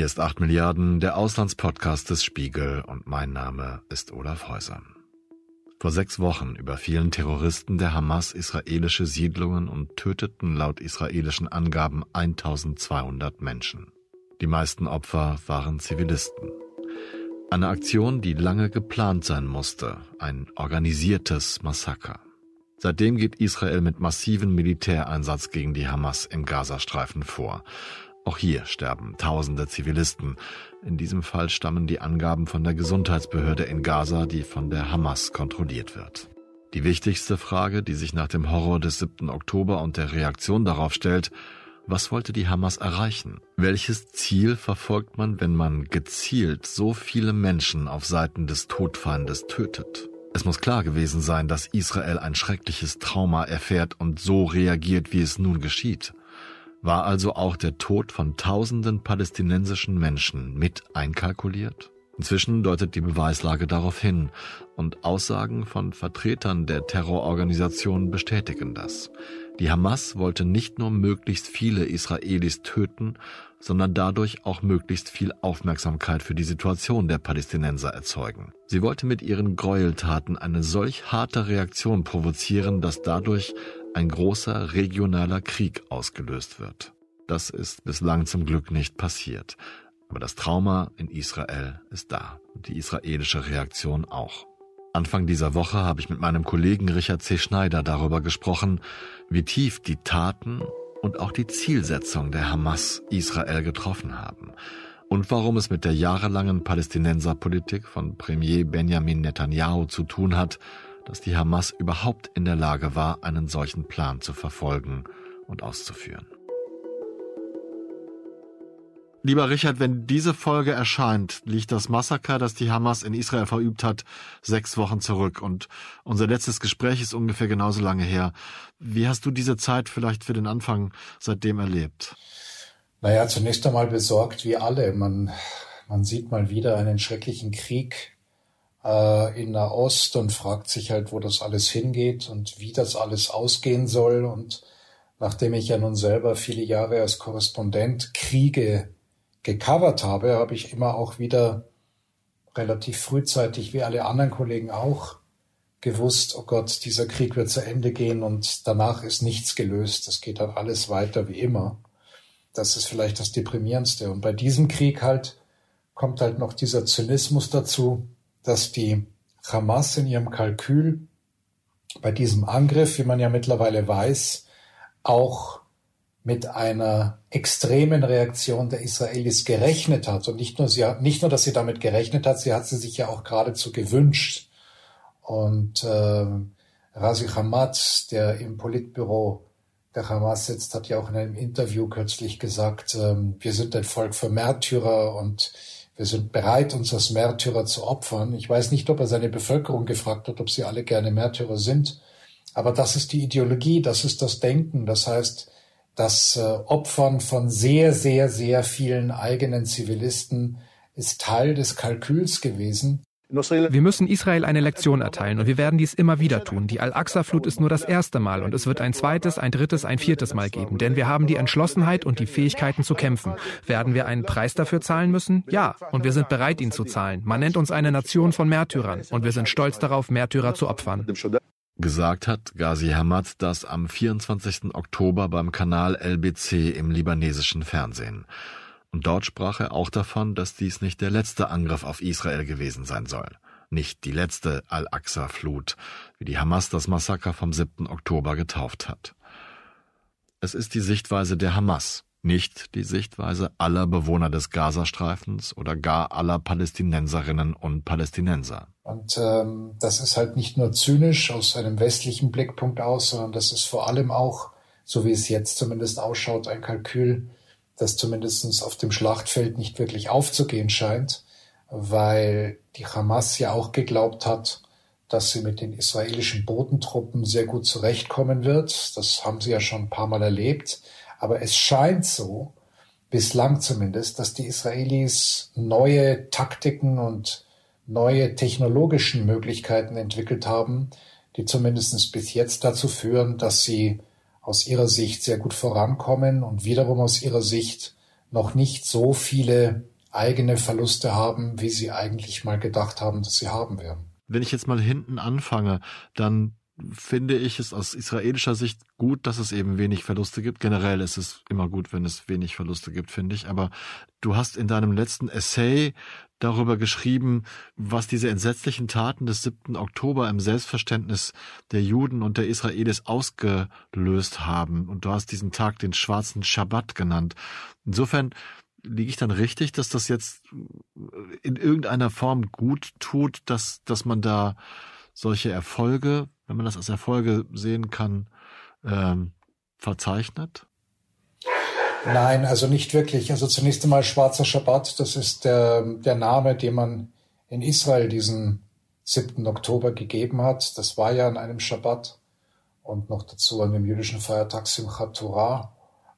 Hier ist 8 Milliarden, der Auslandspodcast des Spiegel und mein Name ist Olaf Häuser. Vor sechs Wochen überfielen Terroristen der Hamas israelische Siedlungen und töteten laut israelischen Angaben 1200 Menschen. Die meisten Opfer waren Zivilisten. Eine Aktion, die lange geplant sein musste, ein organisiertes Massaker. Seitdem geht Israel mit massiven Militäreinsatz gegen die Hamas im Gazastreifen vor. Auch hier sterben tausende Zivilisten. In diesem Fall stammen die Angaben von der Gesundheitsbehörde in Gaza, die von der Hamas kontrolliert wird. Die wichtigste Frage, die sich nach dem Horror des 7. Oktober und der Reaktion darauf stellt, was wollte die Hamas erreichen? Welches Ziel verfolgt man, wenn man gezielt so viele Menschen auf Seiten des Todfeindes tötet? Es muss klar gewesen sein, dass Israel ein schreckliches Trauma erfährt und so reagiert, wie es nun geschieht war also auch der Tod von tausenden palästinensischen Menschen mit einkalkuliert? Inzwischen deutet die Beweislage darauf hin und Aussagen von Vertretern der Terrororganisation bestätigen das. Die Hamas wollte nicht nur möglichst viele Israelis töten, sondern dadurch auch möglichst viel Aufmerksamkeit für die Situation der Palästinenser erzeugen. Sie wollte mit ihren Gräueltaten eine solch harte Reaktion provozieren, dass dadurch ein großer regionaler Krieg ausgelöst wird. Das ist bislang zum Glück nicht passiert. Aber das Trauma in Israel ist da und die israelische Reaktion auch. Anfang dieser Woche habe ich mit meinem Kollegen Richard C. Schneider darüber gesprochen, wie tief die Taten und auch die Zielsetzung der Hamas Israel getroffen haben und warum es mit der jahrelangen Palästinenserpolitik von Premier Benjamin Netanyahu zu tun hat, dass die Hamas überhaupt in der Lage war, einen solchen Plan zu verfolgen und auszuführen. Lieber Richard, wenn diese Folge erscheint, liegt das Massaker, das die Hamas in Israel verübt hat, sechs Wochen zurück. Und unser letztes Gespräch ist ungefähr genauso lange her. Wie hast du diese Zeit vielleicht für den Anfang seitdem erlebt? Naja, zunächst einmal besorgt wie alle. Man, man sieht mal wieder einen schrecklichen Krieg äh, in Nahost und fragt sich halt, wo das alles hingeht und wie das alles ausgehen soll. Und nachdem ich ja nun selber viele Jahre als Korrespondent Kriege gecovert habe, habe ich immer auch wieder relativ frühzeitig, wie alle anderen Kollegen auch, gewusst, oh Gott, dieser Krieg wird zu Ende gehen und danach ist nichts gelöst. Es geht dann alles weiter wie immer. Das ist vielleicht das Deprimierendste. Und bei diesem Krieg halt kommt halt noch dieser Zynismus dazu, dass die Hamas in ihrem Kalkül bei diesem Angriff, wie man ja mittlerweile weiß, auch mit einer extremen Reaktion der Israelis gerechnet hat. Und nicht nur, sie hat, nicht nur, dass sie damit gerechnet hat, sie hat sie sich ja auch geradezu gewünscht. Und äh, Razi Hamad, der im Politbüro der Hamas sitzt, hat ja auch in einem Interview kürzlich gesagt, äh, wir sind ein Volk für Märtyrer und wir sind bereit, uns als Märtyrer zu opfern. Ich weiß nicht, ob er seine Bevölkerung gefragt hat, ob sie alle gerne Märtyrer sind. Aber das ist die Ideologie, das ist das Denken. Das heißt, das äh, Opfern von sehr, sehr, sehr vielen eigenen Zivilisten ist Teil des Kalküls gewesen. Wir müssen Israel eine Lektion erteilen und wir werden dies immer wieder tun. Die Al-Aqsa-Flut ist nur das erste Mal und es wird ein zweites, ein drittes, ein viertes Mal geben, denn wir haben die Entschlossenheit und die Fähigkeiten zu kämpfen. Werden wir einen Preis dafür zahlen müssen? Ja, und wir sind bereit, ihn zu zahlen. Man nennt uns eine Nation von Märtyrern und wir sind stolz darauf, Märtyrer zu opfern. Gesagt hat Ghazi Hamad das am 24. Oktober beim Kanal LBC im libanesischen Fernsehen. Und dort sprach er auch davon, dass dies nicht der letzte Angriff auf Israel gewesen sein soll. Nicht die letzte Al-Aqsa-Flut, wie die Hamas das Massaker vom 7. Oktober getauft hat. Es ist die Sichtweise der Hamas, nicht die Sichtweise aller Bewohner des Gazastreifens oder gar aller Palästinenserinnen und Palästinenser. Und ähm, das ist halt nicht nur zynisch aus einem westlichen Blickpunkt aus, sondern das ist vor allem auch, so wie es jetzt zumindest ausschaut, ein Kalkül das zumindest auf dem Schlachtfeld nicht wirklich aufzugehen scheint, weil die Hamas ja auch geglaubt hat, dass sie mit den israelischen Bodentruppen sehr gut zurechtkommen wird. Das haben sie ja schon ein paar Mal erlebt. Aber es scheint so, bislang zumindest, dass die Israelis neue Taktiken und neue technologischen Möglichkeiten entwickelt haben, die zumindest bis jetzt dazu führen, dass sie aus ihrer Sicht sehr gut vorankommen und wiederum aus ihrer Sicht noch nicht so viele eigene Verluste haben, wie sie eigentlich mal gedacht haben, dass sie haben werden. Wenn ich jetzt mal hinten anfange, dann finde ich es aus israelischer Sicht gut, dass es eben wenig Verluste gibt. Generell ist es immer gut, wenn es wenig Verluste gibt, finde ich. Aber du hast in deinem letzten Essay darüber geschrieben, was diese entsetzlichen Taten des 7. Oktober im Selbstverständnis der Juden und der Israelis ausgelöst haben. Und du hast diesen Tag den schwarzen Schabbat genannt. Insofern liege ich dann richtig, dass das jetzt in irgendeiner Form gut tut, dass, dass man da solche Erfolge wenn man das als Erfolge sehen kann, ähm, verzeichnet? Nein, also nicht wirklich. Also zunächst einmal Schwarzer Schabbat, das ist der, der Name, den man in Israel diesen 7. Oktober gegeben hat. Das war ja an einem Schabbat und noch dazu an dem jüdischen Feiertag Simchat Torah.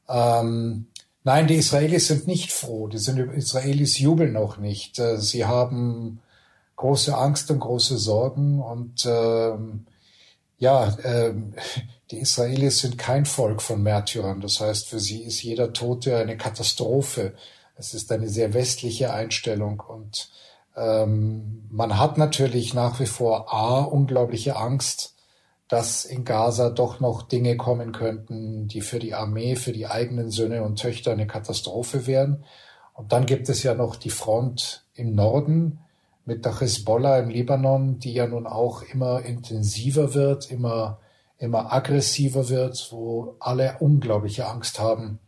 Ähm, nein, die Israelis sind nicht froh. Die sind, Israelis jubeln auch nicht. Äh, sie haben große Angst und große Sorgen und ähm, ja, ähm, die Israelis sind kein Volk von Märtyrern. Das heißt, für sie ist jeder Tote eine Katastrophe. Es ist eine sehr westliche Einstellung und ähm, man hat natürlich nach wie vor A, unglaubliche Angst, dass in Gaza doch noch Dinge kommen könnten, die für die Armee, für die eigenen Söhne und Töchter eine Katastrophe wären. Und dann gibt es ja noch die Front im Norden, mit der Hezbollah im Libanon, die ja nun auch immer intensiver wird, immer, immer aggressiver wird, wo alle unglaubliche Angst haben,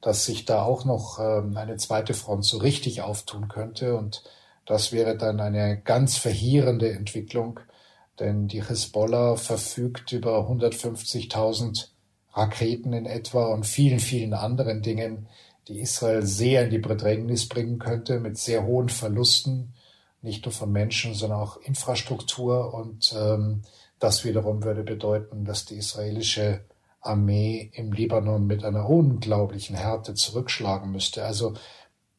dass sich da auch noch ähm, eine zweite Front so richtig auftun könnte. Und das wäre dann eine ganz verheerende Entwicklung, denn die Hezbollah verfügt über 150.000 Raketen in etwa und vielen, vielen anderen Dingen, die Israel sehr in die Bedrängnis bringen könnte, mit sehr hohen Verlusten nicht nur von Menschen, sondern auch Infrastruktur. Und ähm, das wiederum würde bedeuten, dass die israelische Armee im Libanon mit einer unglaublichen Härte zurückschlagen müsste. Also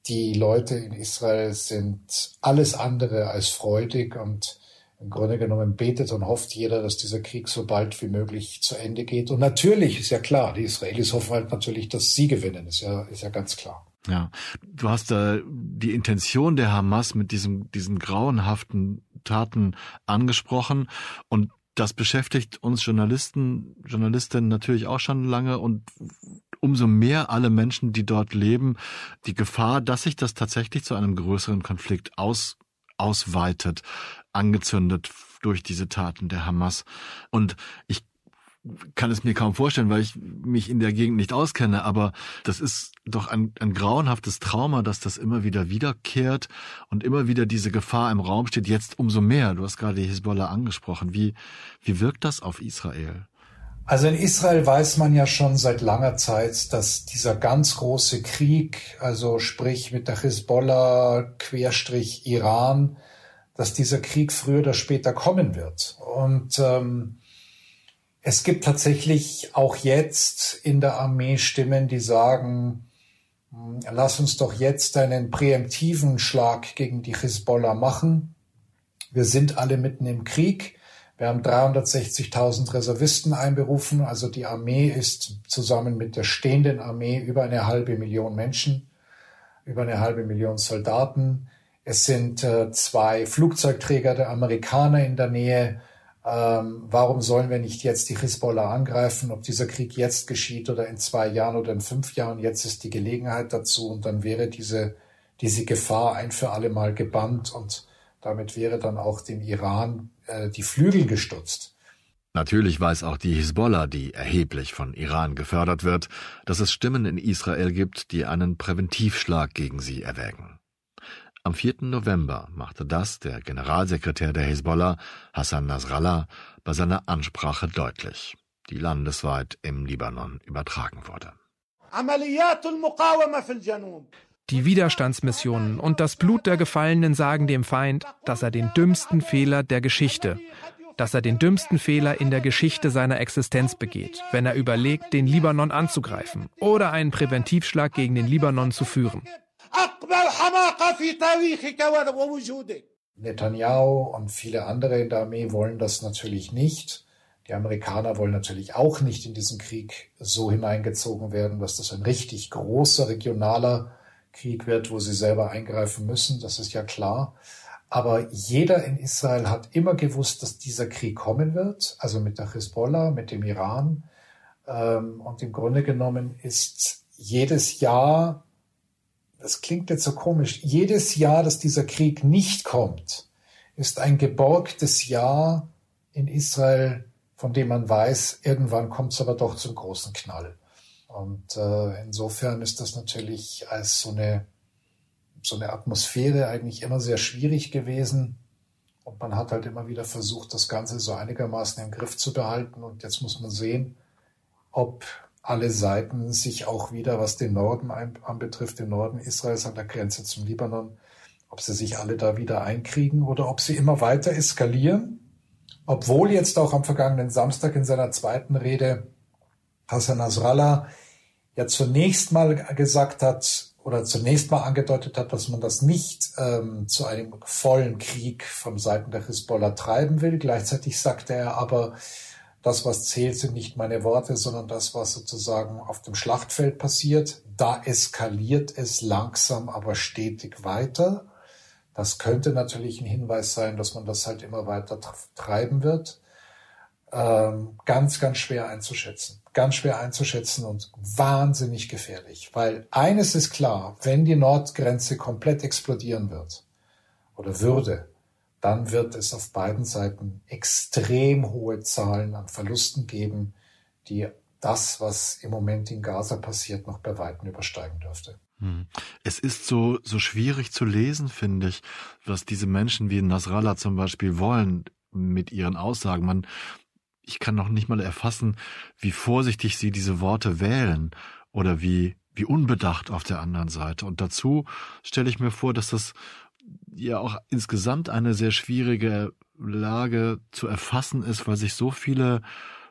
die Leute in Israel sind alles andere als freudig und im Grunde genommen betet und hofft jeder, dass dieser Krieg so bald wie möglich zu Ende geht. Und natürlich ist ja klar, die Israelis hoffen halt natürlich, dass sie gewinnen, ist ja, ist ja ganz klar. Ja, du hast da die Intention der Hamas mit diesem, diesen grauenhaften Taten angesprochen und das beschäftigt uns Journalisten, Journalistinnen natürlich auch schon lange und umso mehr alle Menschen, die dort leben, die Gefahr, dass sich das tatsächlich zu einem größeren Konflikt aus, ausweitet, angezündet durch diese Taten der Hamas. Und ich kann es mir kaum vorstellen, weil ich mich in der Gegend nicht auskenne, aber das ist doch ein, ein grauenhaftes Trauma, dass das immer wieder wiederkehrt und immer wieder diese Gefahr im Raum steht, jetzt umso mehr. Du hast gerade die Hisbollah angesprochen. Wie, wie wirkt das auf Israel? Also in Israel weiß man ja schon seit langer Zeit, dass dieser ganz große Krieg, also sprich mit der Hisbollah, Querstrich Iran, dass dieser Krieg früher oder später kommen wird. Und ähm, es gibt tatsächlich auch jetzt in der Armee Stimmen, die sagen, hm, lass uns doch jetzt einen präemptiven Schlag gegen die Hisbollah machen. Wir sind alle mitten im Krieg. Wir haben 360.000 Reservisten einberufen. Also die Armee ist zusammen mit der stehenden Armee über eine halbe Million Menschen, über eine halbe Million Soldaten. Es sind äh, zwei Flugzeugträger der Amerikaner in der Nähe. Ähm, warum sollen wir nicht jetzt die Hisbollah angreifen? Ob dieser Krieg jetzt geschieht oder in zwei Jahren oder in fünf Jahren, jetzt ist die Gelegenheit dazu und dann wäre diese, diese Gefahr ein für alle Mal gebannt und damit wäre dann auch dem Iran äh, die Flügel gestutzt. Natürlich weiß auch die Hisbollah, die erheblich von Iran gefördert wird, dass es Stimmen in Israel gibt, die einen Präventivschlag gegen sie erwägen. Am 4. November machte das der Generalsekretär der Hisbollah, Hassan Nasrallah, bei seiner Ansprache deutlich, die landesweit im Libanon übertragen wurde. Die Widerstandsmissionen und das Blut der Gefallenen sagen dem Feind, dass er den dümmsten Fehler der Geschichte, dass er den dümmsten Fehler in der Geschichte seiner Existenz begeht, wenn er überlegt, den Libanon anzugreifen oder einen Präventivschlag gegen den Libanon zu führen. Netanyahu und viele andere in der Armee wollen das natürlich nicht. Die Amerikaner wollen natürlich auch nicht in diesen Krieg so hineingezogen werden, dass das ein richtig großer regionaler Krieg wird, wo sie selber eingreifen müssen, das ist ja klar. Aber jeder in Israel hat immer gewusst, dass dieser Krieg kommen wird, also mit der Hezbollah, mit dem Iran. Ähm, und im Grunde genommen ist jedes Jahr, das klingt jetzt so komisch, jedes Jahr, dass dieser Krieg nicht kommt, ist ein geborgtes Jahr in Israel, von dem man weiß, irgendwann kommt es aber doch zum großen Knall. Und äh, insofern ist das natürlich als so eine so eine Atmosphäre eigentlich immer sehr schwierig gewesen. Und man hat halt immer wieder versucht, das Ganze so einigermaßen im Griff zu behalten. Und jetzt muss man sehen, ob alle Seiten sich auch wieder, was den Norden anbetrifft, den Norden Israels an der Grenze zum Libanon, ob sie sich alle da wieder einkriegen oder ob sie immer weiter eskalieren. Obwohl jetzt auch am vergangenen Samstag in seiner zweiten Rede Hassan Nasrallah ja zunächst mal gesagt hat, oder zunächst mal angedeutet hat, dass man das nicht ähm, zu einem vollen Krieg von Seiten der Hisbollah treiben will. Gleichzeitig sagte er aber, das, was zählt, sind nicht meine Worte, sondern das, was sozusagen auf dem Schlachtfeld passiert. Da eskaliert es langsam, aber stetig weiter. Das könnte natürlich ein Hinweis sein, dass man das halt immer weiter treiben wird. Ähm, ganz, ganz schwer einzuschätzen ganz schwer einzuschätzen und wahnsinnig gefährlich. Weil eines ist klar, wenn die Nordgrenze komplett explodieren wird oder würde, dann wird es auf beiden Seiten extrem hohe Zahlen an Verlusten geben, die das, was im Moment in Gaza passiert, noch bei weitem übersteigen dürfte. Hm. Es ist so, so schwierig zu lesen, finde ich, was diese Menschen wie Nasrallah zum Beispiel wollen mit ihren Aussagen. Man, ich kann noch nicht mal erfassen, wie vorsichtig sie diese Worte wählen oder wie, wie unbedacht auf der anderen Seite. Und dazu stelle ich mir vor, dass das ja auch insgesamt eine sehr schwierige Lage zu erfassen ist, weil sich so viele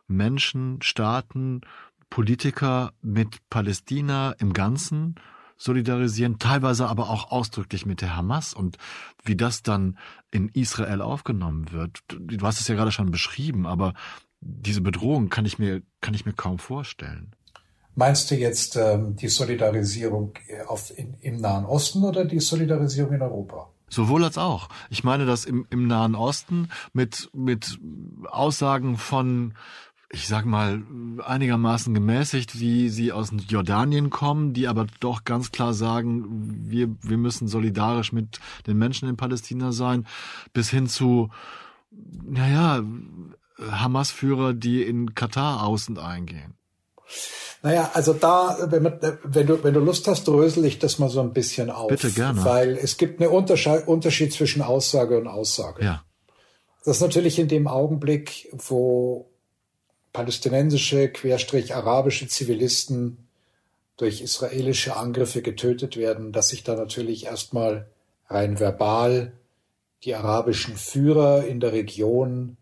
Menschen, Staaten, Politiker mit Palästina im Ganzen solidarisieren, teilweise aber auch ausdrücklich mit der Hamas und wie das dann in Israel aufgenommen wird. Du hast es ja gerade schon beschrieben, aber diese Bedrohung kann ich mir, kann ich mir kaum vorstellen. Meinst du jetzt ähm, die Solidarisierung auf, in, im Nahen Osten oder die Solidarisierung in Europa? Sowohl als auch. Ich meine das im, im Nahen Osten mit, mit Aussagen von ich sag mal, einigermaßen gemäßigt, wie sie aus Jordanien kommen, die aber doch ganz klar sagen, wir, wir müssen solidarisch mit den Menschen in Palästina sein, bis hin zu, naja, Hamas-Führer, die in Katar und eingehen. Naja, also da, wenn, man, wenn, du, wenn du Lust hast, drösel ich das mal so ein bisschen auf. Bitte gerne. Weil es gibt einen Unterschied zwischen Aussage und Aussage. Ja. Das ist natürlich in dem Augenblick, wo palästinensische, querstrich arabische Zivilisten durch israelische Angriffe getötet werden, dass sich da natürlich erstmal rein verbal die arabischen Führer in der Region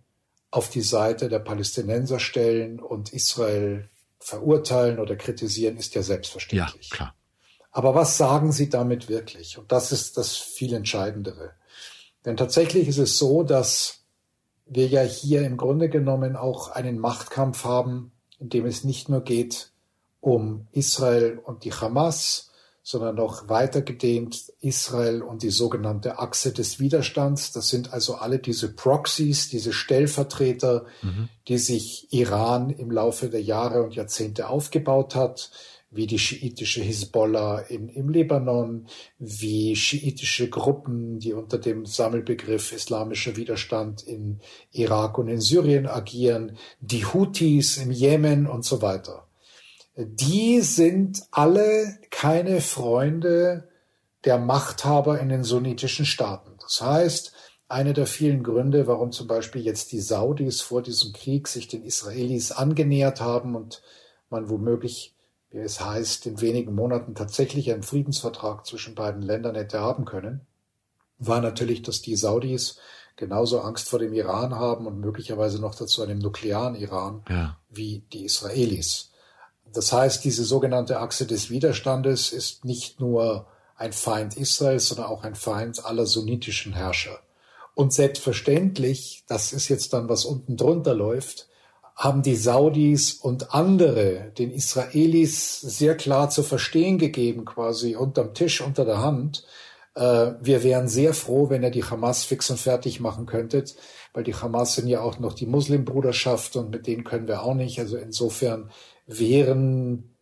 auf die Seite der Palästinenser stellen und Israel verurteilen oder kritisieren, ist ja selbstverständlich. Ja, klar. Aber was sagen sie damit wirklich? Und das ist das viel Entscheidendere. Denn tatsächlich ist es so, dass wir ja hier im Grunde genommen auch einen Machtkampf haben, in dem es nicht nur geht um Israel und die Hamas, sondern noch weiter gedehnt Israel und die sogenannte Achse des Widerstands. Das sind also alle diese Proxies, diese Stellvertreter, mhm. die sich Iran im Laufe der Jahre und Jahrzehnte aufgebaut hat, wie die schiitische Hisbollah in, im Libanon, wie schiitische Gruppen, die unter dem Sammelbegriff islamischer Widerstand in Irak und in Syrien agieren, die Houthis im Jemen und so weiter. Die sind alle keine Freunde der Machthaber in den sunnitischen Staaten. Das heißt, einer der vielen Gründe, warum zum Beispiel jetzt die Saudis vor diesem Krieg sich den Israelis angenähert haben und man womöglich wie es heißt, in wenigen Monaten tatsächlich einen Friedensvertrag zwischen beiden Ländern hätte haben können, war natürlich, dass die Saudis genauso Angst vor dem Iran haben und möglicherweise noch dazu einem nuklearen Iran ja. wie die Israelis. Das heißt, diese sogenannte Achse des Widerstandes ist nicht nur ein Feind Israels, sondern auch ein Feind aller sunnitischen Herrscher. Und selbstverständlich, das ist jetzt dann, was unten drunter läuft, haben die Saudis und andere den Israelis sehr klar zu verstehen gegeben, quasi unterm Tisch, unter der Hand. Äh, wir wären sehr froh, wenn ihr die Hamas fix und fertig machen könntet, weil die Hamas sind ja auch noch die Muslimbruderschaft und mit denen können wir auch nicht. Also insofern wären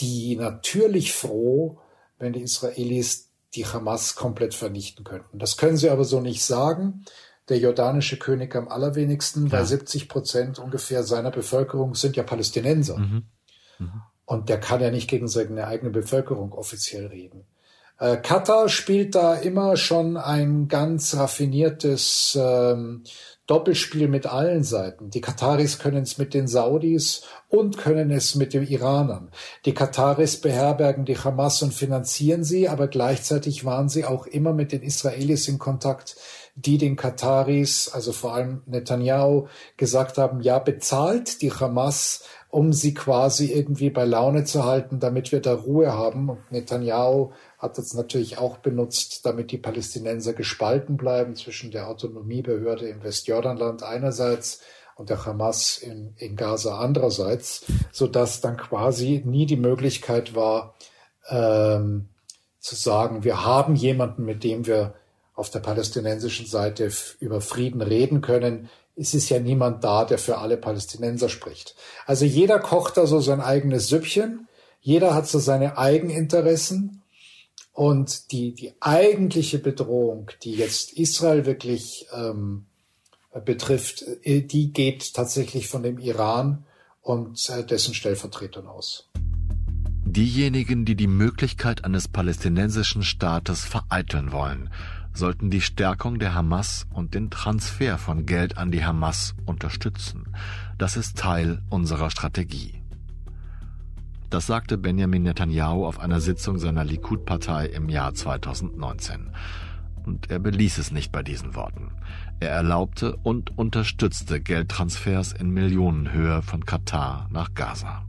die natürlich froh, wenn die Israelis die Hamas komplett vernichten könnten. Das können sie aber so nicht sagen der jordanische König am allerwenigsten, ja. weil 70 Prozent ungefähr seiner Bevölkerung sind ja Palästinenser. Mhm. Mhm. Und der kann ja nicht gegen seine eigene Bevölkerung offiziell reden. Äh, Katar spielt da immer schon ein ganz raffiniertes ähm, Doppelspiel mit allen Seiten. Die Kataris können es mit den Saudis und können es mit den Iranern. Die Kataris beherbergen die Hamas und finanzieren sie, aber gleichzeitig waren sie auch immer mit den Israelis in Kontakt, die den Kataris, also vor allem Netanyahu, gesagt haben, ja, bezahlt die Hamas, um sie quasi irgendwie bei Laune zu halten, damit wir da Ruhe haben. Und Netanyahu hat das natürlich auch benutzt, damit die Palästinenser gespalten bleiben zwischen der Autonomiebehörde im Westjordanland einerseits und der Hamas in, in Gaza andererseits, so dass dann quasi nie die Möglichkeit war, ähm, zu sagen, wir haben jemanden, mit dem wir auf der palästinensischen Seite über Frieden reden können. Es ist ja niemand da, der für alle Palästinenser spricht. Also jeder kocht da so sein eigenes Süppchen. Jeder hat so seine Eigeninteressen. Und die, die eigentliche Bedrohung, die jetzt Israel wirklich ähm, betrifft, äh, die geht tatsächlich von dem Iran und äh, dessen Stellvertretern aus. Diejenigen, die die Möglichkeit eines palästinensischen Staates vereiteln wollen, sollten die Stärkung der Hamas und den Transfer von Geld an die Hamas unterstützen. Das ist Teil unserer Strategie. Das sagte Benjamin Netanyahu auf einer Sitzung seiner Likud-Partei im Jahr 2019. Und er beließ es nicht bei diesen Worten. Er erlaubte und unterstützte Geldtransfers in Millionenhöhe von Katar nach Gaza.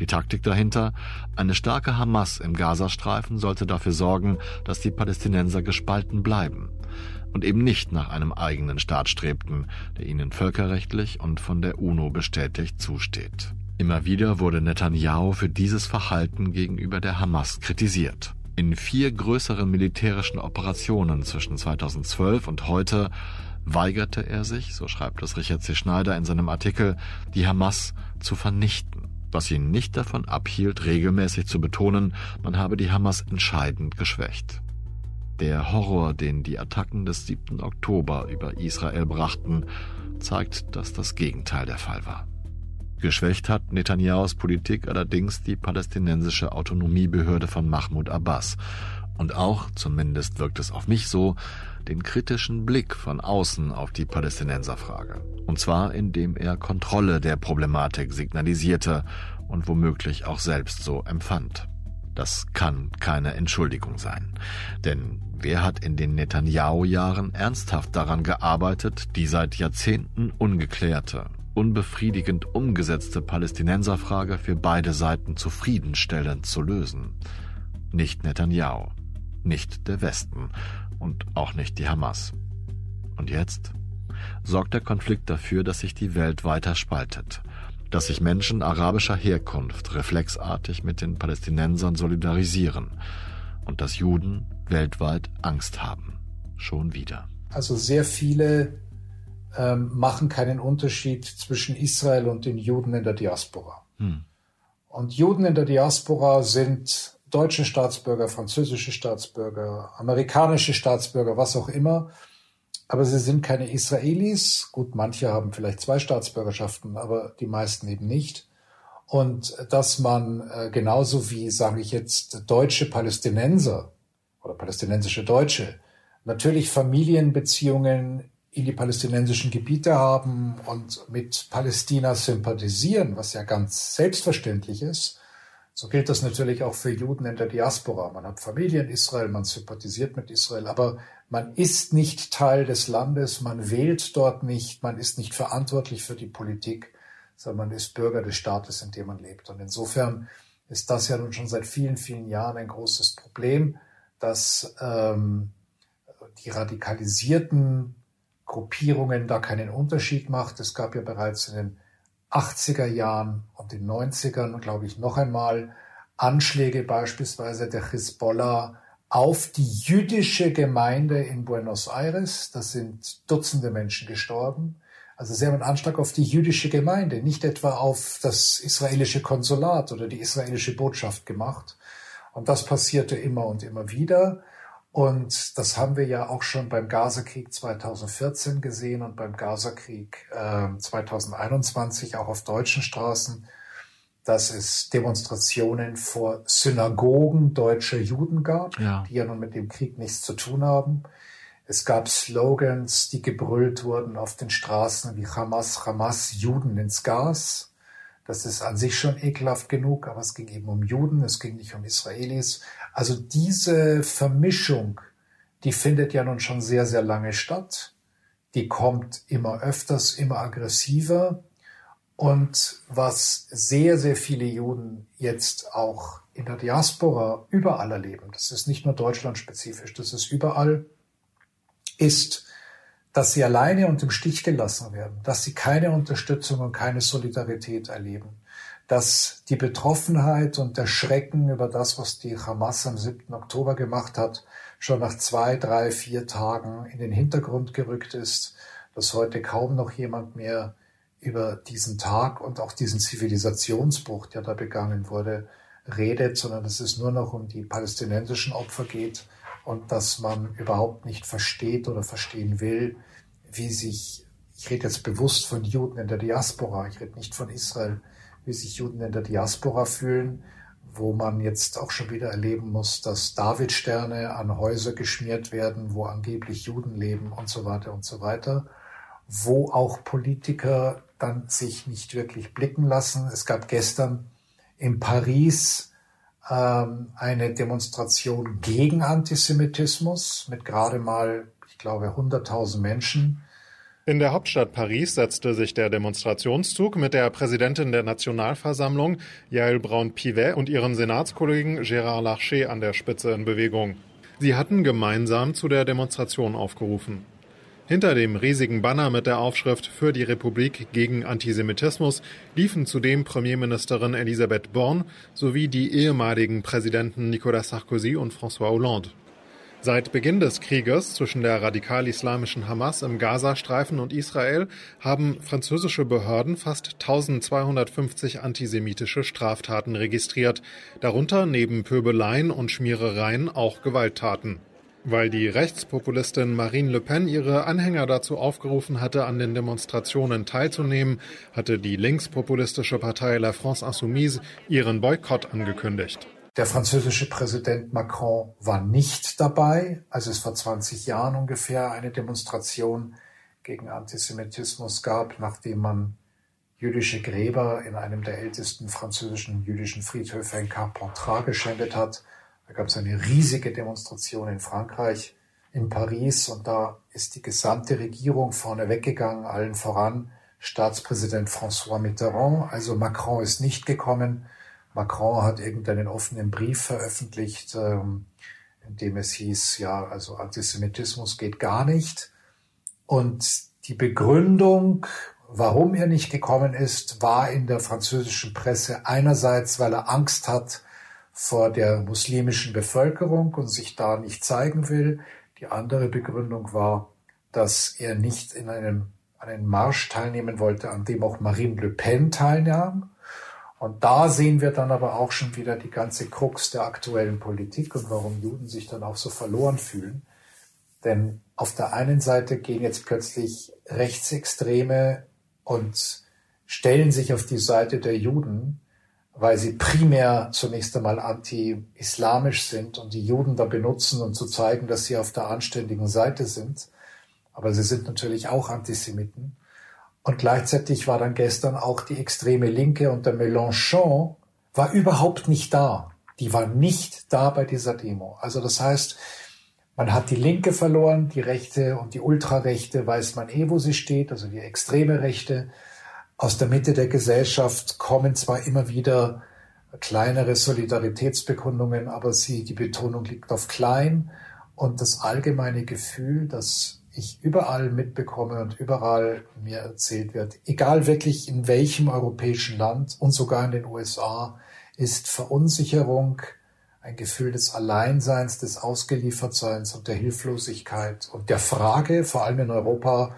Die Taktik dahinter? Eine starke Hamas im Gazastreifen sollte dafür sorgen, dass die Palästinenser gespalten bleiben und eben nicht nach einem eigenen Staat strebten, der ihnen völkerrechtlich und von der UNO bestätigt zusteht. Immer wieder wurde Netanyahu für dieses Verhalten gegenüber der Hamas kritisiert. In vier größeren militärischen Operationen zwischen 2012 und heute weigerte er sich, so schreibt es Richard C. Schneider in seinem Artikel, die Hamas zu vernichten was ihn nicht davon abhielt, regelmäßig zu betonen, man habe die Hamas entscheidend geschwächt. Der Horror, den die Attacken des 7. Oktober über Israel brachten, zeigt, dass das Gegenteil der Fall war. Geschwächt hat Netanyahus Politik allerdings die palästinensische Autonomiebehörde von Mahmoud Abbas und auch, zumindest wirkt es auf mich so, den kritischen Blick von außen auf die Palästinenserfrage. Und zwar indem er Kontrolle der Problematik signalisierte und womöglich auch selbst so empfand. Das kann keine Entschuldigung sein. Denn wer hat in den Netanyahu-Jahren ernsthaft daran gearbeitet, die seit Jahrzehnten ungeklärte, unbefriedigend umgesetzte Palästinenserfrage für beide Seiten zufriedenstellend zu lösen? Nicht Netanyahu, nicht der Westen und auch nicht die Hamas. Und jetzt sorgt der Konflikt dafür, dass sich die Welt weiter spaltet, dass sich Menschen arabischer Herkunft reflexartig mit den Palästinensern solidarisieren und dass Juden weltweit Angst haben. Schon wieder. Also sehr viele ähm, machen keinen Unterschied zwischen Israel und den Juden in der Diaspora. Hm. Und Juden in der Diaspora sind deutsche Staatsbürger, französische Staatsbürger, amerikanische Staatsbürger, was auch immer. Aber sie sind keine Israelis. Gut, manche haben vielleicht zwei Staatsbürgerschaften, aber die meisten eben nicht. Und dass man äh, genauso wie, sage ich jetzt, deutsche Palästinenser oder palästinensische Deutsche natürlich Familienbeziehungen in die palästinensischen Gebiete haben und mit Palästina sympathisieren, was ja ganz selbstverständlich ist, so gilt das natürlich auch für Juden in der Diaspora. Man hat Familie in Israel, man sympathisiert mit Israel, aber man ist nicht Teil des Landes, man wählt dort nicht, man ist nicht verantwortlich für die Politik, sondern man ist Bürger des Staates, in dem man lebt. Und insofern ist das ja nun schon seit vielen, vielen Jahren ein großes Problem, dass ähm, die radikalisierten Gruppierungen da keinen Unterschied macht. Es gab ja bereits in den 80er Jahren und den 90ern, glaube ich, noch einmal Anschläge beispielsweise der Hisbollah auf die jüdische Gemeinde in Buenos Aires. Da sind Dutzende Menschen gestorben. Also sie haben einen Anschlag auf die jüdische Gemeinde, nicht etwa auf das israelische Konsulat oder die israelische Botschaft gemacht. Und das passierte immer und immer wieder. Und das haben wir ja auch schon beim Gazakrieg 2014 gesehen und beim Gazakrieg äh, 2021 auch auf deutschen Straßen, dass es Demonstrationen vor Synagogen deutscher Juden gab, ja. die ja nun mit dem Krieg nichts zu tun haben. Es gab Slogans, die gebrüllt wurden auf den Straßen wie Hamas, Hamas, Juden ins Gas. Das ist an sich schon ekelhaft genug, aber es ging eben um Juden, es ging nicht um Israelis. Also diese Vermischung, die findet ja nun schon sehr, sehr lange statt. Die kommt immer öfters, immer aggressiver. Und was sehr, sehr viele Juden jetzt auch in der Diaspora überall erleben, das ist nicht nur deutschlandspezifisch, das ist überall, ist, dass sie alleine und im Stich gelassen werden, dass sie keine Unterstützung und keine Solidarität erleben, dass die Betroffenheit und der Schrecken über das, was die Hamas am 7. Oktober gemacht hat, schon nach zwei, drei, vier Tagen in den Hintergrund gerückt ist, dass heute kaum noch jemand mehr über diesen Tag und auch diesen Zivilisationsbruch, der da begangen wurde, redet, sondern dass es nur noch um die palästinensischen Opfer geht und dass man überhaupt nicht versteht oder verstehen will, wie sich, ich rede jetzt bewusst von Juden in der Diaspora, ich rede nicht von Israel, wie sich Juden in der Diaspora fühlen, wo man jetzt auch schon wieder erleben muss, dass Davidsterne an Häuser geschmiert werden, wo angeblich Juden leben und so weiter und so weiter, wo auch Politiker dann sich nicht wirklich blicken lassen. Es gab gestern in Paris eine Demonstration gegen Antisemitismus mit gerade mal, ich glaube, 100.000 Menschen. In der Hauptstadt Paris setzte sich der Demonstrationszug mit der Präsidentin der Nationalversammlung, Yael Braun-Pivet, und ihren Senatskollegen Gérard Larcher an der Spitze in Bewegung. Sie hatten gemeinsam zu der Demonstration aufgerufen. Hinter dem riesigen Banner mit der Aufschrift Für die Republik gegen Antisemitismus liefen zudem Premierministerin Elisabeth Born sowie die ehemaligen Präsidenten Nicolas Sarkozy und François Hollande. Seit Beginn des Krieges zwischen der radikal-islamischen Hamas im Gazastreifen und Israel haben französische Behörden fast 1250 antisemitische Straftaten registriert, darunter neben Pöbeleien und Schmierereien auch Gewalttaten. Weil die Rechtspopulistin Marine Le Pen ihre Anhänger dazu aufgerufen hatte, an den Demonstrationen teilzunehmen, hatte die linkspopulistische Partei La France Insoumise ihren Boykott angekündigt. Der französische Präsident Macron war nicht dabei, als es vor 20 Jahren ungefähr eine Demonstration gegen Antisemitismus gab, nachdem man jüdische Gräber in einem der ältesten französischen jüdischen Friedhöfe in Carpentras geschändet hat. Da gab es eine riesige Demonstration in Frankreich, in Paris, und da ist die gesamte Regierung vorne weggegangen, allen voran Staatspräsident François Mitterrand. Also Macron ist nicht gekommen. Macron hat irgendeinen offenen Brief veröffentlicht, ähm, in dem es hieß, ja, also Antisemitismus geht gar nicht. Und die Begründung, warum er nicht gekommen ist, war in der französischen Presse einerseits, weil er Angst hat, vor der muslimischen Bevölkerung und sich da nicht zeigen will. Die andere Begründung war, dass er nicht in einem, einen Marsch teilnehmen wollte, an dem auch Marine Le Pen teilnahm. Und da sehen wir dann aber auch schon wieder die ganze Krux der aktuellen Politik und warum Juden sich dann auch so verloren fühlen. Denn auf der einen Seite gehen jetzt plötzlich Rechtsextreme und stellen sich auf die Seite der Juden weil sie primär zunächst einmal anti-islamisch sind und die Juden da benutzen, um zu zeigen, dass sie auf der anständigen Seite sind. Aber sie sind natürlich auch Antisemiten. Und gleichzeitig war dann gestern auch die extreme Linke und der Mélenchon war überhaupt nicht da. Die war nicht da bei dieser Demo. Also das heißt, man hat die Linke verloren, die Rechte und die Ultrarechte weiß man eh, wo sie steht, also die extreme Rechte. Aus der Mitte der Gesellschaft kommen zwar immer wieder kleinere Solidaritätsbekundungen, aber sie, die Betonung liegt auf klein. Und das allgemeine Gefühl, das ich überall mitbekomme und überall mir erzählt wird, egal wirklich in welchem europäischen Land und sogar in den USA, ist Verunsicherung, ein Gefühl des Alleinseins, des Ausgeliefertseins und der Hilflosigkeit und der Frage, vor allem in Europa,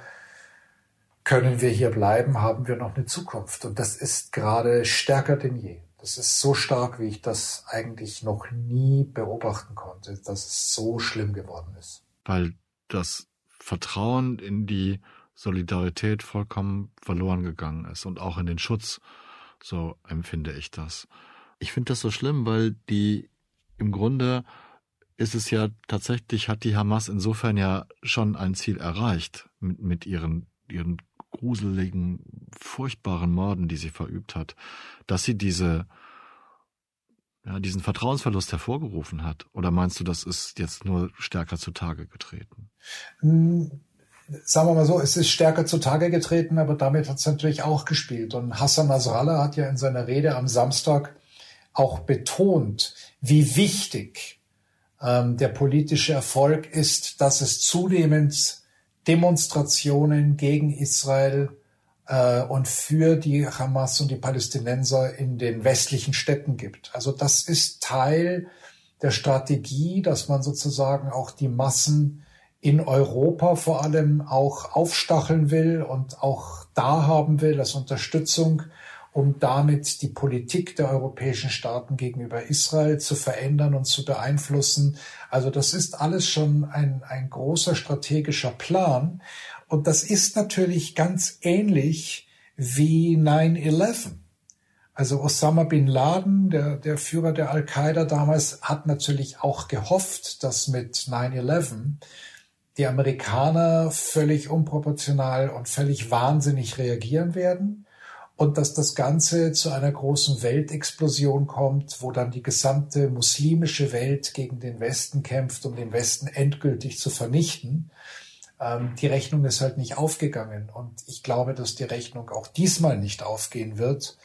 können wir hier bleiben, haben wir noch eine Zukunft? Und das ist gerade stärker denn je. Das ist so stark, wie ich das eigentlich noch nie beobachten konnte, dass es so schlimm geworden ist. Weil das Vertrauen in die Solidarität vollkommen verloren gegangen ist und auch in den Schutz, so empfinde ich das. Ich finde das so schlimm, weil die im Grunde ist es ja tatsächlich, hat die Hamas insofern ja schon ein Ziel erreicht mit, mit ihren, ihren gruseligen, furchtbaren Morden, die sie verübt hat, dass sie diese, ja, diesen Vertrauensverlust hervorgerufen hat? Oder meinst du, das ist jetzt nur stärker zutage getreten? Hm, sagen wir mal so, es ist stärker zutage getreten, aber damit hat es natürlich auch gespielt. Und Hassan Nasrallah hat ja in seiner Rede am Samstag auch betont, wie wichtig ähm, der politische Erfolg ist, dass es zunehmend Demonstrationen gegen Israel äh, und für die Hamas und die Palästinenser in den westlichen Städten gibt. Also das ist Teil der Strategie, dass man sozusagen auch die Massen in Europa vor allem auch aufstacheln will und auch da haben will als Unterstützung um damit die Politik der europäischen Staaten gegenüber Israel zu verändern und zu beeinflussen. Also das ist alles schon ein, ein großer strategischer Plan. Und das ist natürlich ganz ähnlich wie 9-11. Also Osama bin Laden, der, der Führer der Al-Qaida damals, hat natürlich auch gehofft, dass mit 9-11 die Amerikaner völlig unproportional und völlig wahnsinnig reagieren werden und dass das Ganze zu einer großen Weltexplosion kommt, wo dann die gesamte muslimische Welt gegen den Westen kämpft, um den Westen endgültig zu vernichten. Ähm, die Rechnung ist halt nicht aufgegangen und ich glaube, dass die Rechnung auch diesmal nicht aufgehen wird,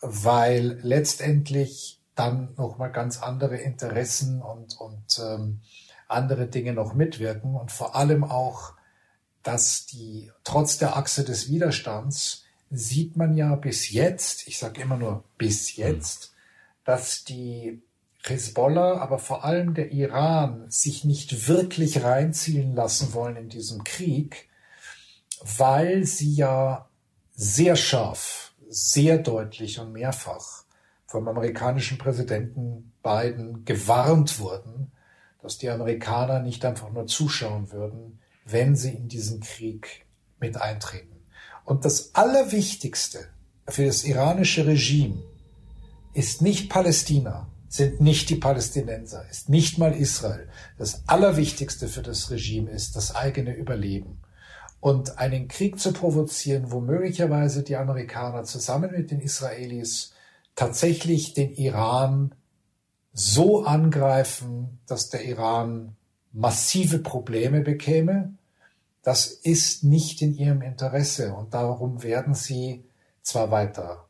weil letztendlich dann noch mal ganz andere Interessen und und ähm, andere Dinge noch mitwirken und vor allem auch, dass die trotz der Achse des Widerstands sieht man ja bis jetzt, ich sage immer nur bis jetzt, dass die Hezbollah, aber vor allem der Iran sich nicht wirklich reinziehen lassen wollen in diesem Krieg, weil sie ja sehr scharf, sehr deutlich und mehrfach vom amerikanischen Präsidenten Biden gewarnt wurden, dass die Amerikaner nicht einfach nur zuschauen würden, wenn sie in diesen Krieg mit eintreten. Und das Allerwichtigste für das iranische Regime ist nicht Palästina, sind nicht die Palästinenser, ist nicht mal Israel. Das Allerwichtigste für das Regime ist das eigene Überleben. Und einen Krieg zu provozieren, wo möglicherweise die Amerikaner zusammen mit den Israelis tatsächlich den Iran so angreifen, dass der Iran massive Probleme bekäme, das ist nicht in ihrem Interesse und darum werden sie zwar weiter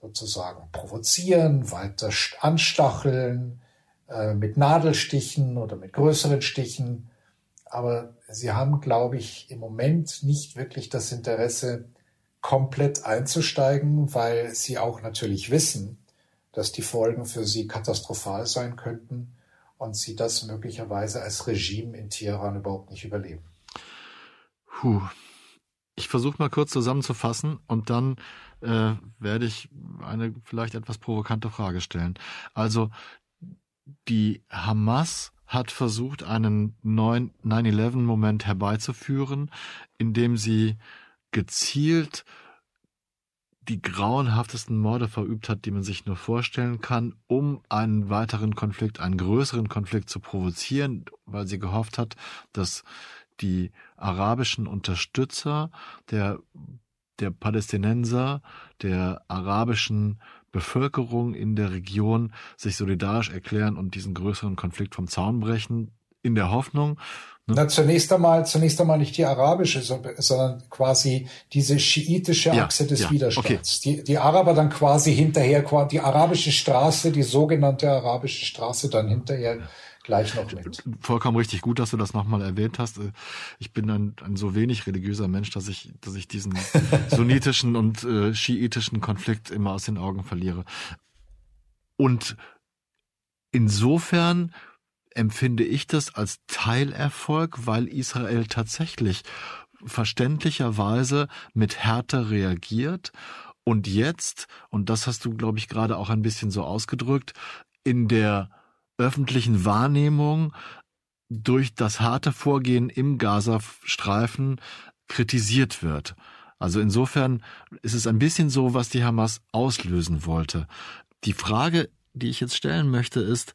sozusagen provozieren, weiter anstacheln, äh, mit Nadelstichen oder mit größeren Stichen, aber sie haben, glaube ich, im Moment nicht wirklich das Interesse, komplett einzusteigen, weil sie auch natürlich wissen, dass die Folgen für sie katastrophal sein könnten und sie das möglicherweise als Regime in Teheran überhaupt nicht überleben. Puh. Ich versuche mal kurz zusammenzufassen und dann äh, werde ich eine vielleicht etwas provokante Frage stellen. Also die Hamas hat versucht, einen neuen 9-11-Moment herbeizuführen, indem sie gezielt die grauenhaftesten Morde verübt hat, die man sich nur vorstellen kann, um einen weiteren Konflikt, einen größeren Konflikt zu provozieren, weil sie gehofft hat, dass die arabischen Unterstützer der, der Palästinenser, der arabischen Bevölkerung in der Region sich solidarisch erklären und diesen größeren Konflikt vom Zaun brechen, in der Hoffnung. Ne? Na, zunächst einmal, zunächst einmal nicht die arabische, sondern quasi diese schiitische Achse ja, des ja, Widerstands. Okay. Die, die Araber dann quasi hinterher, die arabische Straße, die sogenannte arabische Straße dann hinterher gleich noch mit. Vollkommen richtig gut, dass du das nochmal erwähnt hast. Ich bin ein, ein so wenig religiöser Mensch, dass ich, dass ich diesen sunnitischen und äh, schiitischen Konflikt immer aus den Augen verliere. Und insofern empfinde ich das als Teilerfolg, weil Israel tatsächlich verständlicherweise mit Härte reagiert und jetzt, und das hast du, glaube ich, gerade auch ein bisschen so ausgedrückt, in der öffentlichen Wahrnehmung durch das harte Vorgehen im Gazastreifen kritisiert wird. Also insofern ist es ein bisschen so, was die Hamas auslösen wollte. Die Frage, die ich jetzt stellen möchte, ist,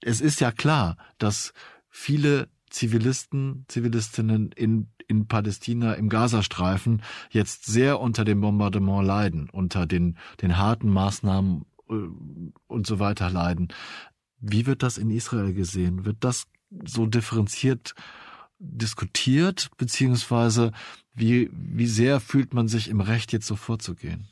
es ist ja klar, dass viele Zivilisten, Zivilistinnen in, in Palästina, im Gazastreifen jetzt sehr unter dem Bombardement leiden, unter den, den harten Maßnahmen äh, und so weiter leiden. Wie wird das in Israel gesehen? Wird das so differenziert diskutiert, beziehungsweise wie, wie sehr fühlt man sich im Recht, jetzt so vorzugehen?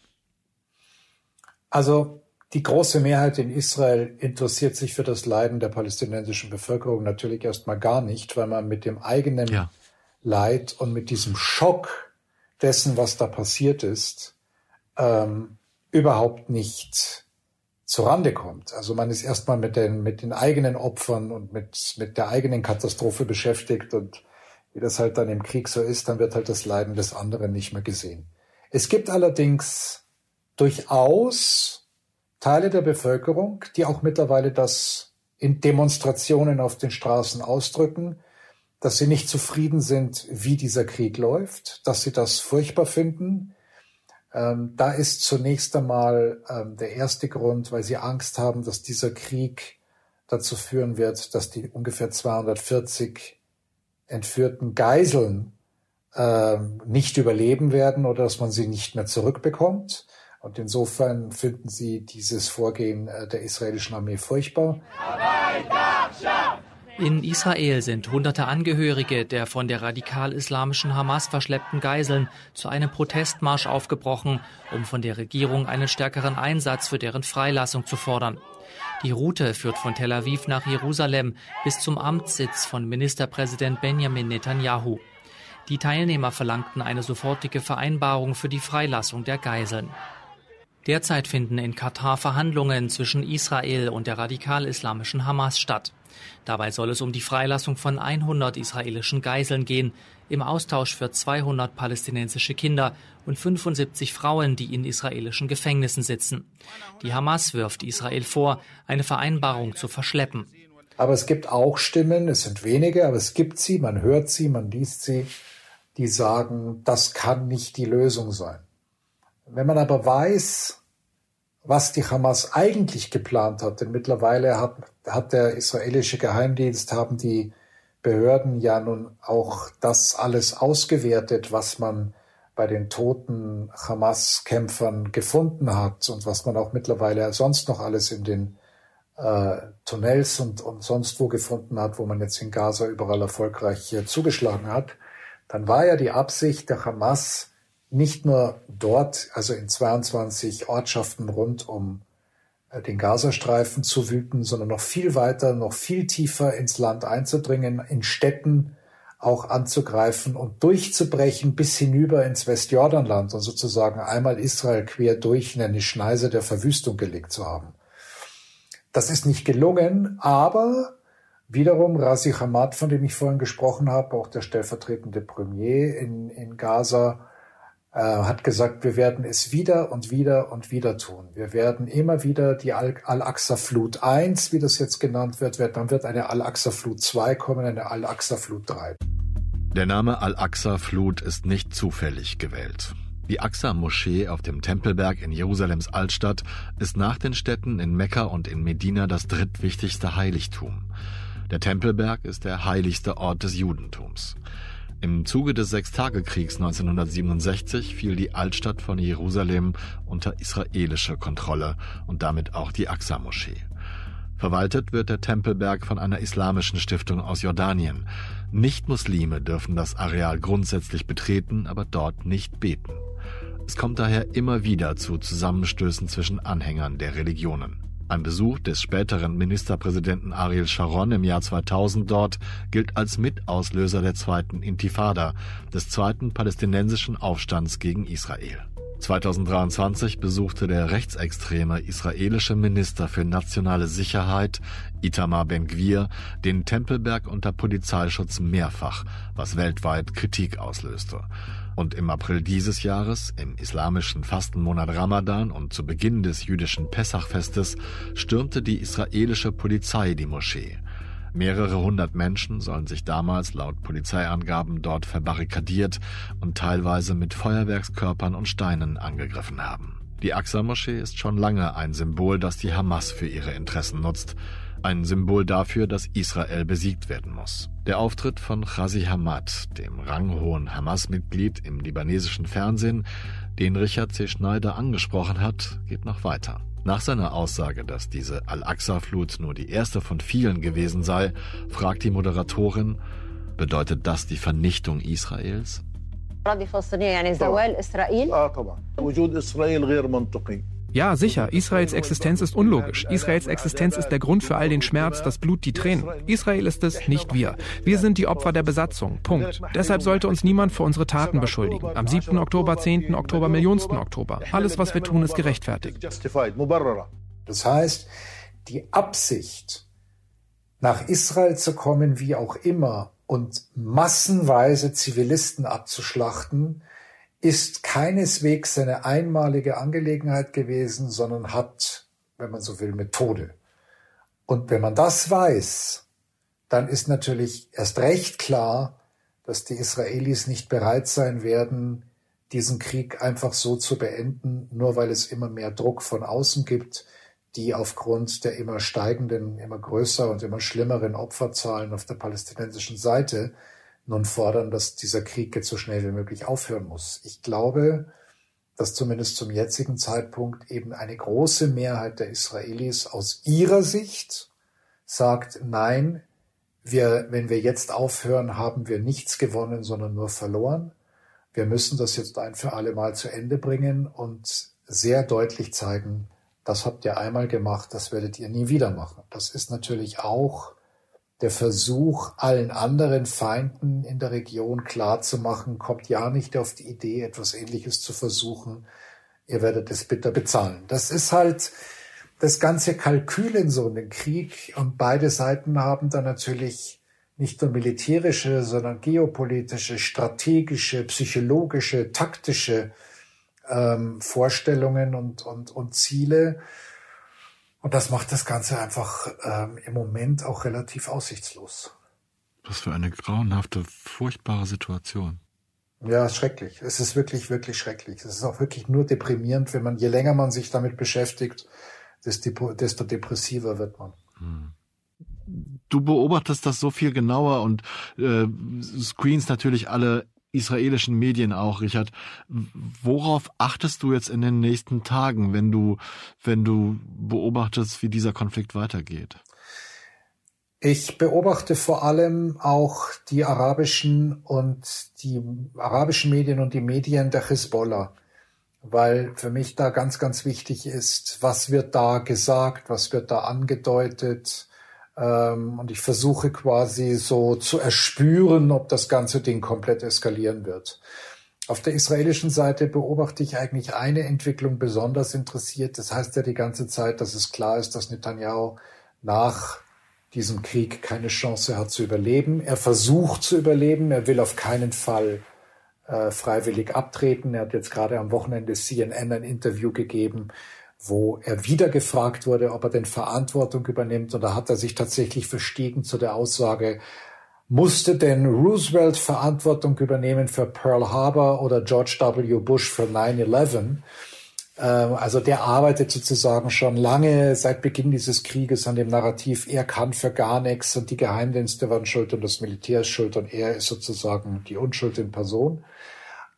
Also die große Mehrheit in Israel interessiert sich für das Leiden der palästinensischen Bevölkerung natürlich erstmal gar nicht, weil man mit dem eigenen ja. Leid und mit diesem Schock dessen, was da passiert ist, ähm, überhaupt nicht zurande kommt. Also man ist erstmal mit den, mit den eigenen Opfern und mit, mit der eigenen Katastrophe beschäftigt und wie das halt dann im Krieg so ist, dann wird halt das Leiden des anderen nicht mehr gesehen. Es gibt allerdings durchaus Teile der Bevölkerung, die auch mittlerweile das in Demonstrationen auf den Straßen ausdrücken, dass sie nicht zufrieden sind, wie dieser Krieg läuft, dass sie das furchtbar finden. Ähm, da ist zunächst einmal ähm, der erste Grund, weil sie Angst haben, dass dieser Krieg dazu führen wird, dass die ungefähr 240 entführten Geiseln äh, nicht überleben werden oder dass man sie nicht mehr zurückbekommt. Und insofern finden sie dieses Vorgehen äh, der israelischen Armee furchtbar. In Israel sind hunderte Angehörige der von der radikal-islamischen Hamas verschleppten Geiseln zu einem Protestmarsch aufgebrochen, um von der Regierung einen stärkeren Einsatz für deren Freilassung zu fordern. Die Route führt von Tel Aviv nach Jerusalem bis zum Amtssitz von Ministerpräsident Benjamin Netanyahu. Die Teilnehmer verlangten eine sofortige Vereinbarung für die Freilassung der Geiseln. Derzeit finden in Katar Verhandlungen zwischen Israel und der radikal-islamischen Hamas statt. Dabei soll es um die Freilassung von 100 israelischen Geiseln gehen, im Austausch für 200 palästinensische Kinder und 75 Frauen, die in israelischen Gefängnissen sitzen. Die Hamas wirft Israel vor, eine Vereinbarung zu verschleppen. Aber es gibt auch Stimmen, es sind wenige, aber es gibt sie, man hört sie, man liest sie, die sagen, das kann nicht die Lösung sein. Wenn man aber weiß, was die Hamas eigentlich geplant hat, denn mittlerweile hat, hat der israelische Geheimdienst, haben die Behörden ja nun auch das alles ausgewertet, was man bei den toten Hamas-Kämpfern gefunden hat und was man auch mittlerweile sonst noch alles in den äh, Tunnels und, und sonst wo gefunden hat, wo man jetzt in Gaza überall erfolgreich äh, zugeschlagen hat, dann war ja die Absicht der Hamas, nicht nur dort, also in 22 Ortschaften rund um äh, den Gazastreifen zu wüten, sondern noch viel weiter, noch viel tiefer ins Land einzudringen, in Städten auch anzugreifen und durchzubrechen bis hinüber ins Westjordanland und sozusagen einmal Israel quer durch in eine Schneise der Verwüstung gelegt zu haben. Das ist nicht gelungen, aber wiederum Razi Hamad, von dem ich vorhin gesprochen habe, auch der stellvertretende Premier in, in Gaza, äh, hat gesagt, wir werden es wieder und wieder und wieder tun. Wir werden immer wieder die Al-Aqsa-Flut 1, wie das jetzt genannt wird, dann wird eine Al-Aqsa-Flut 2 kommen, eine Al-Aqsa-Flut 3. Der Name Al-Aqsa-Flut ist nicht zufällig gewählt. Die Aqsa-Moschee auf dem Tempelberg in Jerusalems Altstadt ist nach den Städten in Mekka und in Medina das drittwichtigste Heiligtum. Der Tempelberg ist der heiligste Ort des Judentums. Im Zuge des Sechstagekriegs 1967 fiel die Altstadt von Jerusalem unter israelische Kontrolle und damit auch die Aqsa-Moschee. Verwaltet wird der Tempelberg von einer islamischen Stiftung aus Jordanien. Nicht-Muslime dürfen das Areal grundsätzlich betreten, aber dort nicht beten. Es kommt daher immer wieder zu Zusammenstößen zwischen Anhängern der Religionen. Ein Besuch des späteren Ministerpräsidenten Ariel Sharon im Jahr 2000 dort gilt als Mitauslöser der zweiten Intifada, des zweiten palästinensischen Aufstands gegen Israel. 2023 besuchte der rechtsextreme israelische Minister für nationale Sicherheit Itamar Ben-Gvir den Tempelberg unter Polizeischutz mehrfach, was weltweit Kritik auslöste. Und im April dieses Jahres, im islamischen Fastenmonat Ramadan und zu Beginn des jüdischen Pessachfestes, stürmte die israelische Polizei die Moschee. Mehrere hundert Menschen sollen sich damals laut Polizeiangaben dort verbarrikadiert und teilweise mit Feuerwerkskörpern und Steinen angegriffen haben. Die Aqsa-Moschee ist schon lange ein Symbol, das die Hamas für ihre Interessen nutzt. Ein Symbol dafür, dass Israel besiegt werden muss. Der Auftritt von Chazi Hamad, dem ranghohen Hamas-Mitglied im libanesischen Fernsehen, den Richard C. Schneider angesprochen hat, geht noch weiter. Nach seiner Aussage, dass diese Al-Aqsa-Flut nur die erste von vielen gewesen sei, fragt die Moderatorin, bedeutet das die Vernichtung Israels? Ja, sicher. Israels Existenz ist unlogisch. Israels Existenz ist der Grund für all den Schmerz, das Blut, die Tränen. Israel ist es, nicht wir. Wir sind die Opfer der Besatzung. Punkt. Deshalb sollte uns niemand für unsere Taten beschuldigen. Am 7. Oktober, 10. Oktober, Millionsten Oktober. Alles, was wir tun, ist gerechtfertigt. Das heißt, die Absicht, nach Israel zu kommen, wie auch immer, und massenweise Zivilisten abzuschlachten, ist keineswegs eine einmalige Angelegenheit gewesen, sondern hat, wenn man so will, Methode. Und wenn man das weiß, dann ist natürlich erst recht klar, dass die Israelis nicht bereit sein werden, diesen Krieg einfach so zu beenden, nur weil es immer mehr Druck von außen gibt, die aufgrund der immer steigenden, immer größer und immer schlimmeren Opferzahlen auf der palästinensischen Seite nun fordern, dass dieser Krieg jetzt so schnell wie möglich aufhören muss. Ich glaube, dass zumindest zum jetzigen Zeitpunkt eben eine große Mehrheit der Israelis aus ihrer Sicht sagt, nein, wir, wenn wir jetzt aufhören, haben wir nichts gewonnen, sondern nur verloren. Wir müssen das jetzt ein für alle Mal zu Ende bringen und sehr deutlich zeigen, das habt ihr einmal gemacht, das werdet ihr nie wieder machen. Das ist natürlich auch der Versuch, allen anderen Feinden in der Region klarzumachen, kommt ja nicht auf die Idee, etwas Ähnliches zu versuchen. Ihr werdet es bitter bezahlen. Das ist halt das ganze Kalkül in so einem Krieg und beide Seiten haben da natürlich nicht nur militärische, sondern geopolitische, strategische, psychologische, taktische ähm, Vorstellungen und, und, und Ziele. Und das macht das Ganze einfach ähm, im Moment auch relativ aussichtslos. Was für eine grauenhafte, furchtbare Situation. Ja, schrecklich. Es ist wirklich, wirklich schrecklich. Es ist auch wirklich nur deprimierend, wenn man, je länger man sich damit beschäftigt, desto, desto depressiver wird man. Hm. Du beobachtest das so viel genauer und äh, screens natürlich alle israelischen Medien auch, Richard. Worauf achtest du jetzt in den nächsten Tagen, wenn du, wenn du beobachtest, wie dieser Konflikt weitergeht? Ich beobachte vor allem auch die arabischen und die arabischen Medien und die Medien der Hisbollah, weil für mich da ganz, ganz wichtig ist, was wird da gesagt, was wird da angedeutet, ähm, und ich versuche quasi so zu erspüren, ob das ganze Ding komplett eskalieren wird. Auf der israelischen Seite beobachte ich eigentlich eine Entwicklung besonders interessiert. Das heißt ja die ganze Zeit, dass es klar ist, dass Netanyahu nach diesem Krieg keine Chance hat zu überleben. Er versucht zu überleben. Er will auf keinen Fall äh, freiwillig abtreten. Er hat jetzt gerade am Wochenende CNN ein Interview gegeben, wo er wieder gefragt wurde, ob er denn Verantwortung übernimmt. Und da hat er sich tatsächlich verstiegen zu der Aussage, musste denn Roosevelt Verantwortung übernehmen für Pearl Harbor oder George W. Bush für 9-11? Ähm, also der arbeitet sozusagen schon lange seit Beginn dieses Krieges an dem Narrativ, er kann für gar nichts und die Geheimdienste waren schuld und das Militär ist schuld und er ist sozusagen die Unschuld in Person.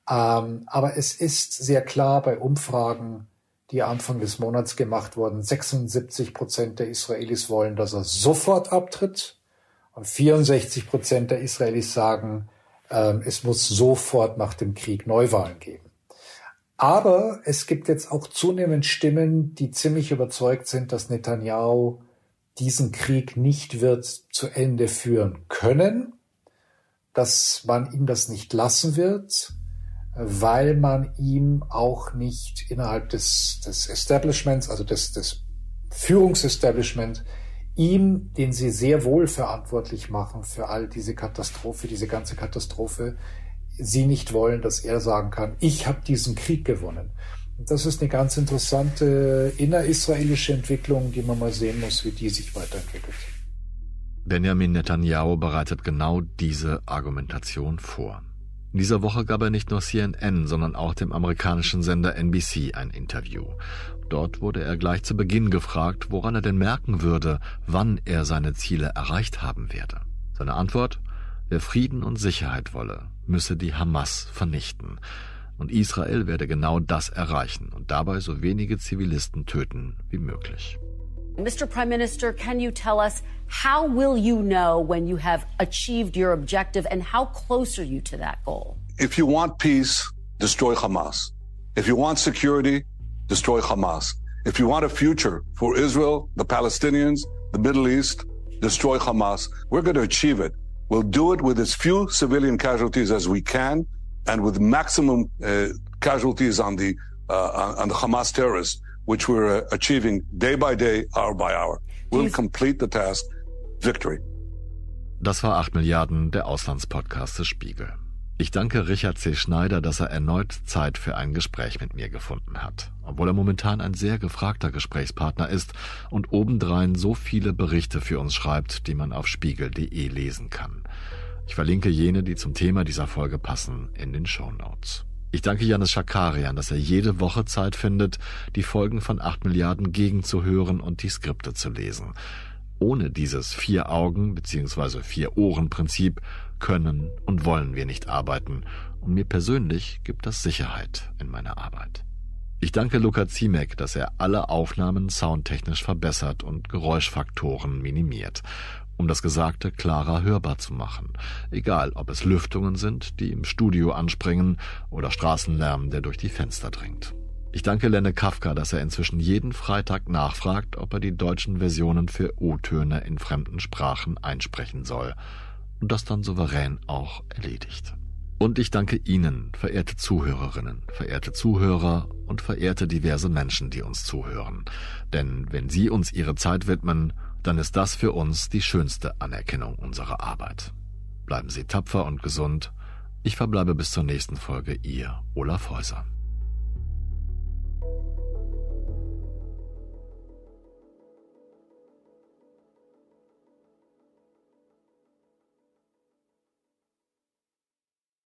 Ähm, aber es ist sehr klar bei Umfragen, die Anfang des Monats gemacht wurden. 76 Prozent der Israelis wollen, dass er sofort abtritt. Und 64 Prozent der Israelis sagen, äh, es muss sofort nach dem Krieg Neuwahlen geben. Aber es gibt jetzt auch zunehmend Stimmen, die ziemlich überzeugt sind, dass Netanyahu diesen Krieg nicht wird zu Ende führen können, dass man ihm das nicht lassen wird, weil man ihm auch nicht innerhalb des, des Establishments, also des, des Führungsestablishment, ihm, den sie sehr wohl verantwortlich machen für all diese Katastrophe, diese ganze Katastrophe, sie nicht wollen, dass er sagen kann, ich habe diesen Krieg gewonnen. Und das ist eine ganz interessante innerisraelische Entwicklung, die man mal sehen muss, wie die sich weiterentwickelt. Benjamin Netanyahu bereitet genau diese Argumentation vor. In dieser Woche gab er nicht nur CNN, sondern auch dem amerikanischen Sender NBC ein Interview. Dort wurde er gleich zu Beginn gefragt, woran er denn merken würde, wann er seine Ziele erreicht haben werde. Seine Antwort? Wer Frieden und Sicherheit wolle, müsse die Hamas vernichten. Und Israel werde genau das erreichen und dabei so wenige Zivilisten töten wie möglich. Mr. Prime Minister, can you tell us how will you know when you have achieved your objective and how close are you to that goal? If you want peace, destroy Hamas. If you want security, destroy Hamas. If you want a future for Israel, the Palestinians, the Middle East, destroy Hamas. We're going to achieve it. We'll do it with as few civilian casualties as we can and with maximum uh, casualties on the uh, on the Hamas terrorists, which we're uh, achieving day by day, hour by hour. We'll complete the task. Victory. Das war 8 Milliarden, der Auslandspodcast des Spiegel. Ich danke Richard C. Schneider, dass er erneut Zeit für ein Gespräch mit mir gefunden hat, obwohl er momentan ein sehr gefragter Gesprächspartner ist und obendrein so viele Berichte für uns schreibt, die man auf spiegel.de lesen kann. Ich verlinke jene, die zum Thema dieser Folge passen, in den Show Notes. Ich danke Janis Schakarian, dass er jede Woche Zeit findet, die Folgen von 8 Milliarden gegenzuhören und die Skripte zu lesen. Ohne dieses Vier-Augen- bzw. Vier-Ohren-Prinzip können und wollen wir nicht arbeiten, und mir persönlich gibt das Sicherheit in meiner Arbeit. Ich danke Luca Ziemek, dass er alle Aufnahmen soundtechnisch verbessert und Geräuschfaktoren minimiert, um das Gesagte klarer hörbar zu machen, egal ob es Lüftungen sind, die im Studio anspringen, oder Straßenlärm, der durch die Fenster dringt. Ich danke Lenne Kafka, dass er inzwischen jeden Freitag nachfragt, ob er die deutschen Versionen für O-Töne in fremden Sprachen einsprechen soll und das dann souverän auch erledigt. Und ich danke Ihnen, verehrte Zuhörerinnen, verehrte Zuhörer und verehrte diverse Menschen, die uns zuhören. Denn wenn Sie uns Ihre Zeit widmen, dann ist das für uns die schönste Anerkennung unserer Arbeit. Bleiben Sie tapfer und gesund. Ich verbleibe bis zur nächsten Folge, Ihr Olaf Häuser.